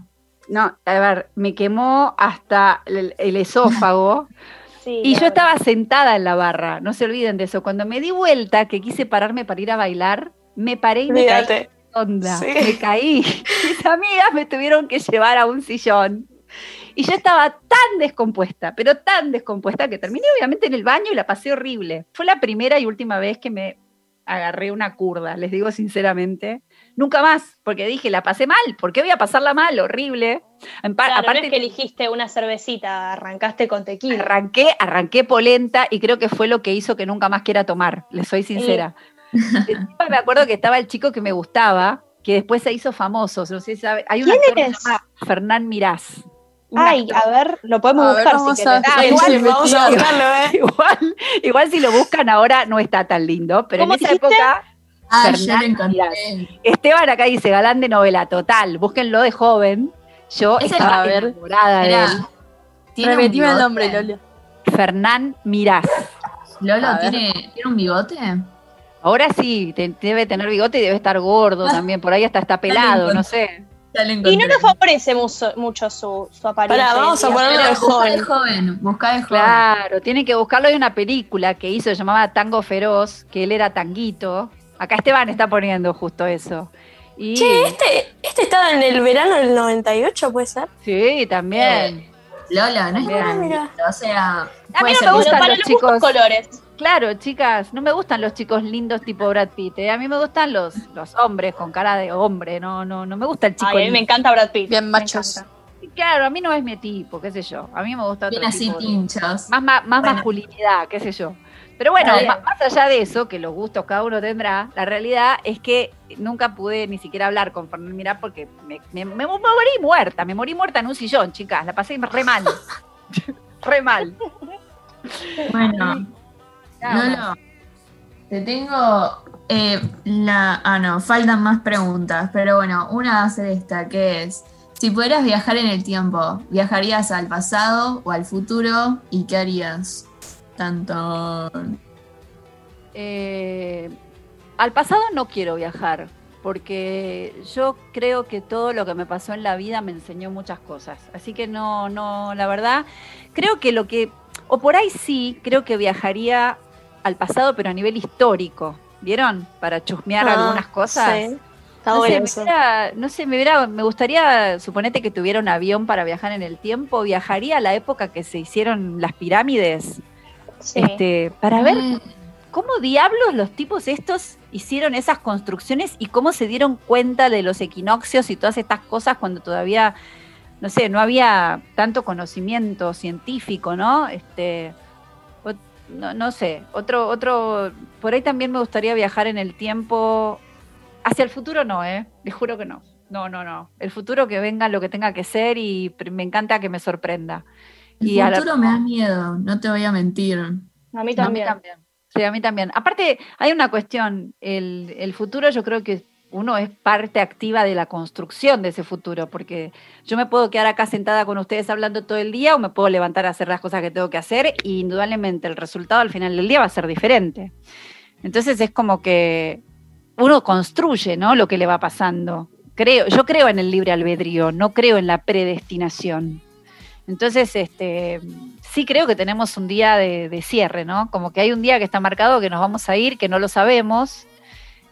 No, a ver, me quemó hasta el, el esófago. (laughs) Sí, Y yo estaba sentada en la barra, no se olviden de eso. Cuando me di vuelta, que quise pararme para ir a bailar, me paré y me caí Olvídate. de onda. Sí. Me caí. (laughs) Mis amigas me tuvieron que llevar a un sillón. Y yo estaba tan descompuesta, pero tan descompuesta que terminé obviamente en el baño y la pasé horrible. Fue la primera y última vez que me agarré una curda, les digo sinceramente. Nunca más, porque dije, la pasé mal. ¿Por qué voy a pasarla mal? Horrible. Claro, aparte, no es que eligiste una cervecita, arrancaste con tequila. Arranqué, arranqué polenta y creo que fue lo que hizo que nunca más quiera tomar, les soy sincera. (laughs) Encima me acuerdo que estaba el chico que me gustaba, que después se hizo famoso, no sé si sabe. Hay un Fernán Mirás. Ay, a ver, lo podemos A buscar si a-. Ah, igual, sí, vamos a buscarlo, ¿eh? (laughs) igual, igual si lo buscan ahora no está tan lindo, pero en ¿Cómo esa dijiste? época, Ah. Esteban acá dice galán de novela, total, búsquenlo de joven. Yo Ese- estaba a ver. enamorada de Esperá, él. ¿tiene un Repetime el nombre, Lolo. Fernán Mirás. Lolo. ¿tiene, ¿tiene un bigote? Ahora sí, te- debe tener bigote y debe estar gordo también. Por ahí hasta está pelado, no sé. Y no nos favorece mucho, mucho su, su apariencia. Pará, vamos a ponerlo de Busca de joven. joven, busca de joven. Claro, tienen que buscarlo. Hay una película que hizo, se llamaba Tango Feroz, que él era tanguito. Acá Esteban está poniendo justo eso. Y Che, este, este estaba en el verano del 98, ¿puede ser? sí, también. Lola, no es tan Mira. O sea, A mí no me gustan para los los chicos. colores. Claro, chicas, no me gustan los chicos lindos tipo Brad Pitt. ¿eh? A mí me gustan los, los hombres con cara de hombre. No, no, no me gusta el chico. Ay, a mí me encanta Brad Pitt. Bien machos. Claro, a mí no es mi tipo, qué sé yo. A mí me gusta otro Bien así tipo pinchos. más, ma- más Bueno. masculinidad, qué sé yo. Pero bueno, más allá de eso, que los gustos cada uno tendrá, la realidad es que nunca pude ni siquiera hablar con Fernando Mirá porque me, me- me- me morí muerta, me morí muerta en un sillón, chicas, la pasé re mal. (laughs) re mal. Bueno, Más. Lolo, te tengo eh, la... Ah, no, faltan más preguntas, pero bueno, una va a ser esta, que es, si pudieras viajar en el tiempo, ¿viajarías al pasado o al futuro? ¿Y qué harías? Tanto... Eh, al pasado no quiero viajar, porque yo creo que todo lo que me pasó en la vida me enseñó muchas cosas. Así que no, no, la verdad, creo que lo que, o por ahí sí, creo que viajaría al pasado, pero a nivel histórico. ¿Vieron? Para chusmear Ah, algunas cosas. sí. Está No sé, me eso. hubiera- no sé, me hubiera- me gustaría, suponete que tuviera un avión para viajar en el tiempo, viajaría a la época que se hicieron las pirámides, Sí. este, para ver Mm, cómo diablos los tipos estos hicieron esas construcciones y cómo se dieron cuenta de los equinoccios y todas estas cosas cuando todavía, no sé, no había tanto conocimiento científico, ¿no? Este, no, no sé, otro, otro, por ahí también me gustaría viajar en el tiempo, hacia el futuro no, ¿eh? Les juro que no. No, no, no. El futuro que venga lo que tenga que ser y me encanta que me sorprenda. El Y la- futuro me da miedo, no te voy a mentir. A mí a mí también. también. Sí, a mí también. Aparte, hay una cuestión. El, el futuro, yo creo que uno es parte activa de la construcción de ese futuro, porque yo me puedo quedar acá sentada con ustedes hablando todo el día o me puedo levantar a hacer las cosas que tengo que hacer y indudablemente el resultado al final del día va a ser diferente. Entonces es como que uno construye, ¿no? Lo que le va pasando. Creo, yo creo en el libre albedrío, no creo en la predestinación. Entonces, este, sí creo que tenemos un día de, cierre, ¿no? Como que hay un día que está marcado que nos vamos a ir, que no lo sabemos.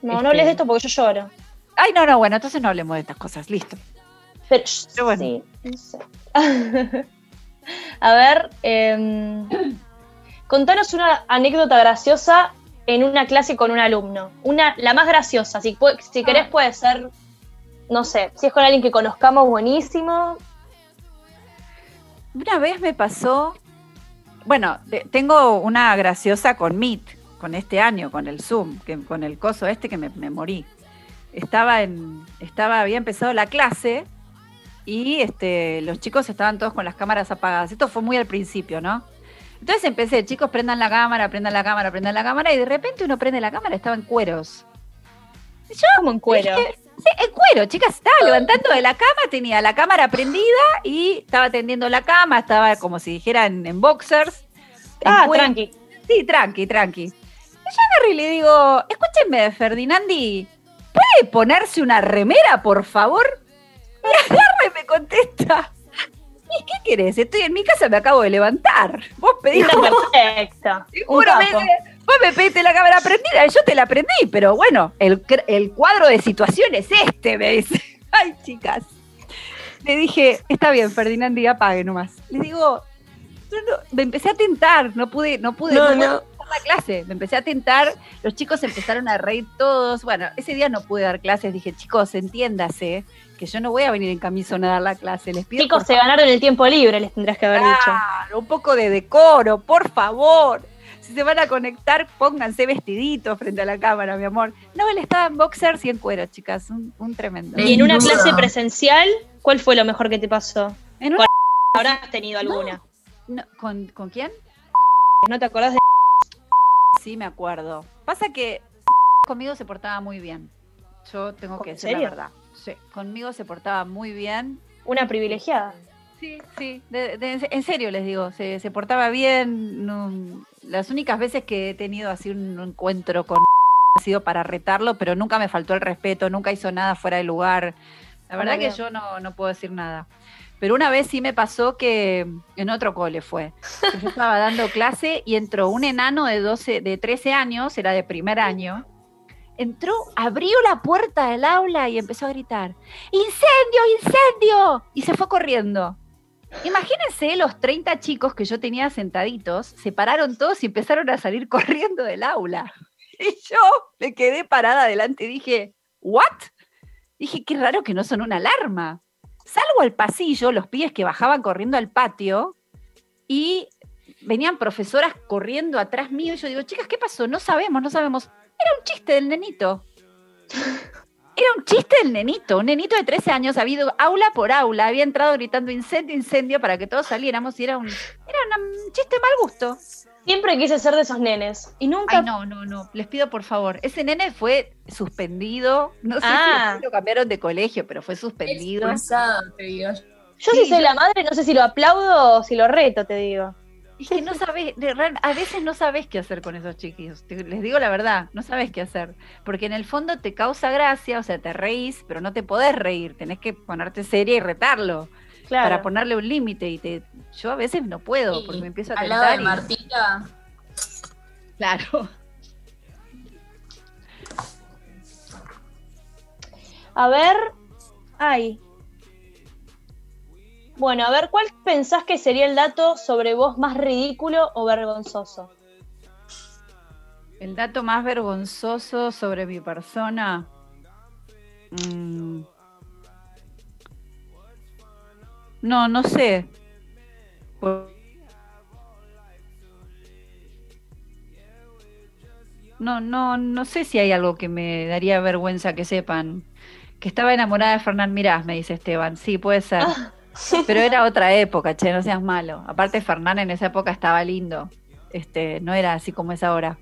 No, Este- no hables de esto porque yo lloro. Ay, no, no, bueno, entonces no hablemos de estas cosas, listo. Pero, Pero bueno. sí, no sé. (laughs) A ver, em, contanos una anécdota graciosa en una clase con un alumno. Una, la más graciosa, si, si querés puede ser, no sé, si es con alguien que conozcamos, buenísimo. Una vez me pasó, bueno, tengo una graciosa con Meet, con este año, con el Zoom, que, con el coso este que me, me morí. Estaba en, estaba, había empezado la clase y este, los chicos estaban todos con las cámaras apagadas. Esto fue muy al principio, ¿no? Entonces empecé, chicos, prendan la cámara, prendan la cámara, prendan la cámara, y de repente uno prende la cámara, estaba en cueros. Como en cuero. Dije, sí, en cuero, chicas, estaba levantando de la cama, tenía la cámara prendida y estaba tendiendo la cama, estaba como si dijera en, boxers. Ah, tranqui. Sí, tranqui, tranqui. Agarré y le digo, escúchenme, Ferdinandi, ¿puede ponerse una remera, por favor? Y agarra y me contesta, ¿y qué querés? Estoy en mi casa, me acabo de levantar. Vos (laughs) (laughs) Seguro capo. vos me pediste la cámara prendida y yo te la prendí, pero bueno, el, el cuadro de situación es este, me dice. (laughs) Ay, chicas. Le dije, está bien, Ferdinand, y apague nomás. Le digo, no, no, me empecé a tentar, no pude, no pude, No, no pude no. hacer la clase, me empecé a tentar, los chicos empezaron a reír todos. Bueno, ese día no pude dar clases, dije, chicos, entiéndase que yo no voy a venir en camisón a dar la clase, les pido Chicos, se ganaron el tiempo libre, les tendrás que haber dicho. Claro, un poco de decoro, por favor. Si se van a conectar, pónganse vestiditos frente a la cámara, mi amor. No, él estaba en boxers y en cuero, chicas. Un, un tremendo. Y en una clase presencial, ¿cuál fue lo mejor que te pasó? En una- Habrás tenido alguna. no, ¿con, ¿Con quién? ¿No te acordás de Sí, me acuerdo. Pasa que (laughs) conmigo se portaba muy bien. Yo tengo que ¿En decir la verdad. Sí, conmigo se portaba muy bien. una privilegiada? Sí, sí, de- de- en serio les digo, se, se portaba bien. no- las únicas veces que he tenido así un encuentro con (laughs) ha sido para retarlo, pero nunca me faltó el respeto, nunca hizo nada fuera de lugar. La verdad que yo no, no puedo decir nada. Pero una vez sí me pasó que en otro cole fue. Yo estaba dando clase y entró un enano de 12, de 13 años, era de primer año. Entró, abrió la puerta del aula y empezó a gritar: ¡Incendio, incendio! Y se fue corriendo. Imagínense los 30 chicos que yo tenía sentaditos, se pararon todos y empezaron a salir corriendo del aula. Y yo me quedé parada adelante y dije, ¿what? Dije, qué raro que no son una alarma. Salgo al pasillo, los pibes que bajaban corriendo al patio y venían profesoras corriendo atrás mío y yo digo, chicas, ¿qué pasó? No sabemos, no sabemos. Era un chiste del nenito. Era un chiste del nenito, un nenito de 13 años, había ido aula por aula, había entrado gritando incendio, incendio para que todos saliéramos y era un, era un chiste de mal gusto. Siempre quise ser de esos nenes. Y nunca. Ay, no, no, no, les pido por favor. Ese nene fue suspendido, no sé Ah. si después lo cambiaron de colegio, pero fue suspendido. Expulsado, te digo. Yo, Sí, si soy yo- la madre, no sé si lo aplaudo o si lo reto, te digo. Es que no sabes, de a veces no sabes qué hacer con esos chiquillos. Te- les digo la verdad, no sabes qué hacer. Porque en el fondo te causa gracia, o sea, te reís, pero no te podés reír. Tenés que ponerte seria y retarlo Claro. para ponerle un límite. Y te, yo a veces no puedo, porque me empiezo a Al lado de y- Martita, Claro. A ver. Ay. Bueno, a ver, ¿cuál pensás que sería el dato sobre vos más ridículo o vergonzoso? El dato más vergonzoso sobre mi persona. Mm. No, no sé. Por- No, no, no sé si hay algo que me daría vergüenza que sepan. Que estaba enamorada de Fernán Mirás, me dice Esteban. Sí, puede ser. Pero era otra época, che, no seas malo. Aparte, Fernán en esa época estaba lindo. Este, no era así como es ahora.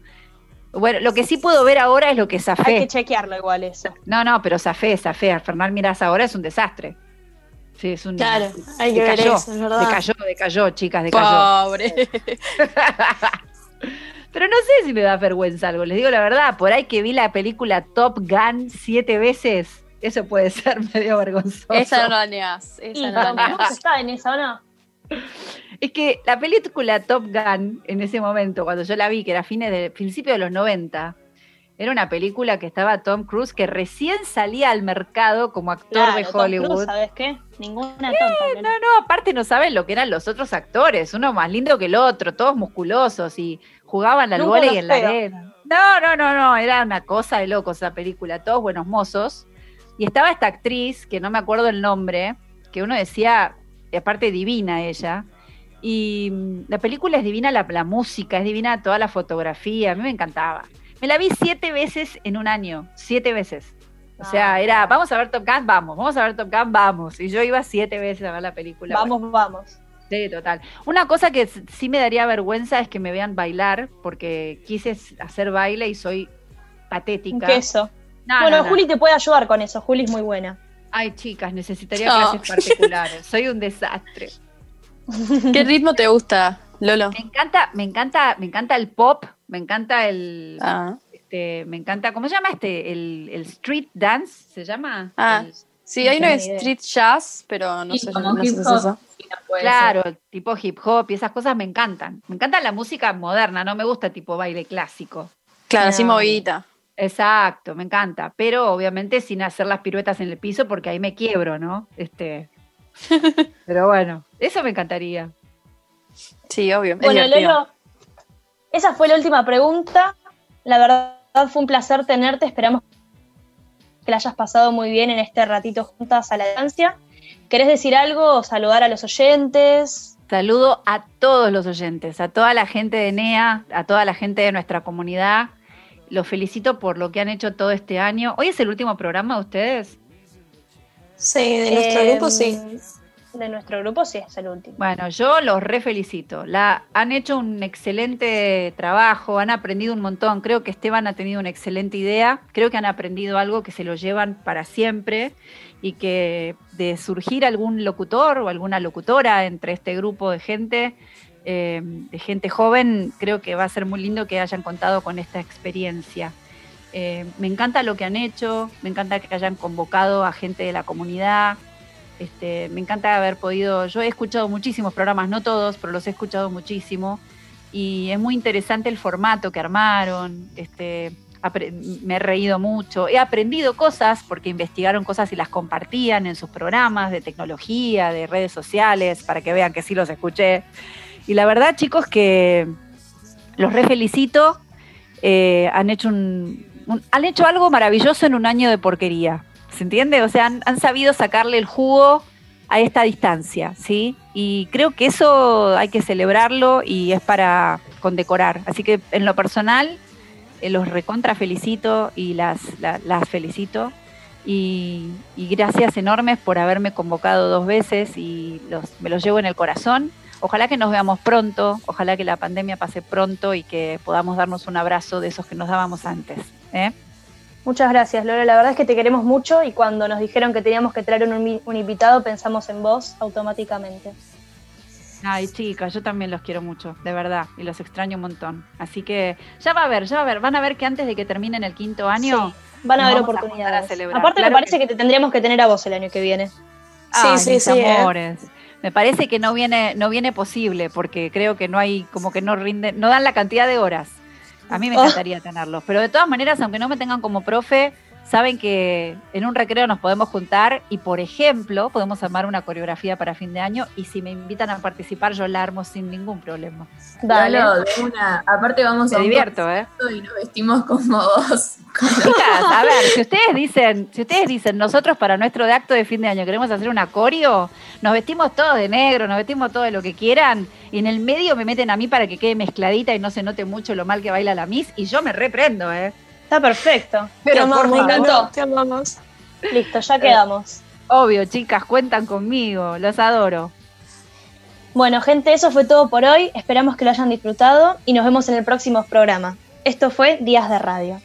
Bueno, lo que sí puedo ver ahora es lo que Hay zafé. que chequearlo igual eso. No, no, pero zafé, zafé. Fernán Mirás ahora es un desastre. Sí, es un. Claro, hay que ver decayó, eso, es verdad. Decayó, decayó, chicas, decayó. Pobre. (laughs) Pero no sé si me da vergüenza algo, les digo la verdad. Por ahí que vi la película Top Gun siete veces, eso puede (laughs) ser medio vergonzoso. Esa no la negas. Y Esa no la está en esa, ¿o no? Es que la película Top Gun, en ese momento, cuando yo la vi, que era fines de, principio de los 90, era una película que estaba Tom Cruise, que recién salía al mercado como actor Claro, de Tom Cruise, Hollywood. ¿sabes qué? Ninguna tonta. No, no, aparte no saben lo que eran los otros actores, uno más lindo que el otro, todos musculosos y jugaban al vóley los en la arena. No, no, no, no, era una cosa de locos esa película, todos buenos mozos. Y estaba esta actriz, que no me acuerdo el nombre, que uno decía, y aparte divina ella. Y mm, la película es divina, la, la música, es divina toda la fotografía, a mí me encantaba. Me la vi siete veces en un año, siete veces. O sea, Ah. era, vamos a ver Top Gun, vamos, vamos a ver Top Gun, vamos. Y yo iba siete veces a ver la película. Vamos, vamos. Sí, total. Una cosa que sí me daría vergüenza es que me vean bailar, porque quise hacer baile y soy Un patética. queso. No, bueno, no, no. Juli te puede ayudar con eso. Juli es muy buena. Ay, chicas, necesitaría No. clases (laughs) particulares. Soy un desastre. ¿Qué ritmo te gusta, Lolo? Me encanta, me encanta, me encanta el pop, me encanta el, Ah, este, me encanta, ¿cómo se llama este? El, el street dance, ¿se llama? Ah, El- sí, hay No uno de street jazz, pero no Sí, sé, como no sé hip si es hop. eso. Claro, ser. tipo hip hop y esas cosas me encantan. Me encanta la música moderna, no me gusta tipo baile clásico. Claro, así No. movidita. Exacto, me encanta, pero obviamente sin hacer las piruetas en el piso porque ahí me quiebro, ¿no? Este, (laughs) pero bueno, eso me encantaría. Sí, obvio. Bueno. Lolo, esa fue la última pregunta. La verdad fue un placer tenerte. Esperamos que la hayas pasado muy bien en este ratito juntas a la distancia. ¿Querés decir algo o saludar a los oyentes? Saludo a todos los oyentes, a toda la gente de NEA, a toda la gente de nuestra comunidad. Los felicito por lo que han hecho todo este año. Hoy es el último programa de ustedes. Sí, de nuestro Eh, grupo sí. De nuestro grupo sí, es el último. Bueno, yo los refelicito. La, han hecho un excelente trabajo, han aprendido un montón. Creo que Esteban ha tenido una excelente idea. Creo que han aprendido algo que se lo llevan para siempre y que de surgir algún locutor o alguna locutora entre este grupo de gente, eh, de gente joven, creo que va a ser muy lindo que hayan contado con esta experiencia. Eh, me encanta lo que han hecho, me encanta que hayan convocado a gente de la comunidad, este, me encanta haber podido, yo he escuchado muchísimos programas, no todos, pero los he escuchado muchísimo. Y es muy interesante el formato que armaron. Este, me he reído mucho. He aprendido cosas porque investigaron cosas y las compartían en sus programas de tecnología, de redes sociales, para que vean que sí los escuché. Y la verdad, chicos, que los re felicito. Eh, han hecho un- han hecho algo maravilloso en un año de porquería. ¿Se entiende? O sea, han, sabido sacarle el jugo a esta distancia, ¿sí? Y creo que eso hay que celebrarlo y es para condecorar. Así que en lo personal, eh, los recontra felicito y las, la- las felicito. Y, gracias enormes por haberme convocado dos veces y me los llevo en el corazón. Ojalá que nos veamos pronto, ojalá que la pandemia pase pronto y que podamos darnos un abrazo de esos que nos dábamos antes. ¿eh? Muchas gracias, Lola. La verdad es que te queremos mucho y cuando nos dijeron que teníamos que traer un, un invitado pensamos en vos automáticamente. Ay, chicas, yo también los quiero mucho, de verdad, y los extraño un montón. Así que ya va a ver, ya va a ver, van a ver que antes de que terminen el quinto año, Sí, van a haber vamos a a oportunidades. celebrar. Aparte Claro me parece que que, te tendríamos que tener a vos el año que viene. Ay, sí, mis sí, ¿eh? amores. Me parece que no viene, no viene posible, porque creo que no hay, como que no rinden, no dan la cantidad de horas. A mí me Oh. encantaría tenerlos. Pero de todas maneras, aunque no me tengan como profe, saben que en un recreo nos podemos juntar y, por ejemplo, podemos armar una coreografía para fin de año y si me invitan a participar yo la armo sin ningún problema. Dale. de una. Aparte vamos Me a un divierto, ¿eh? y nos vestimos como vos. (laughs) Chicas, a ver, si ustedes dicen, si ustedes dicen, nosotros para nuestro de acto de fin de año queremos hacer una coreo, nos vestimos todos de negro, nos vestimos todos de lo que quieran, y en el medio me meten a mí para que quede mezcladita y no se note mucho lo mal que baila la Miss, y yo me reprendo, ¿eh? Está perfecto. Te Pero amamos, por me encantó. Te amamos. Listo, ya quedamos. obvio, chicas, cuentan conmigo, los adoro. Bueno, gente, eso fue todo por hoy. Esperamos que lo hayan disfrutado y nos vemos en el próximo programa. Esto fue Días de Radio.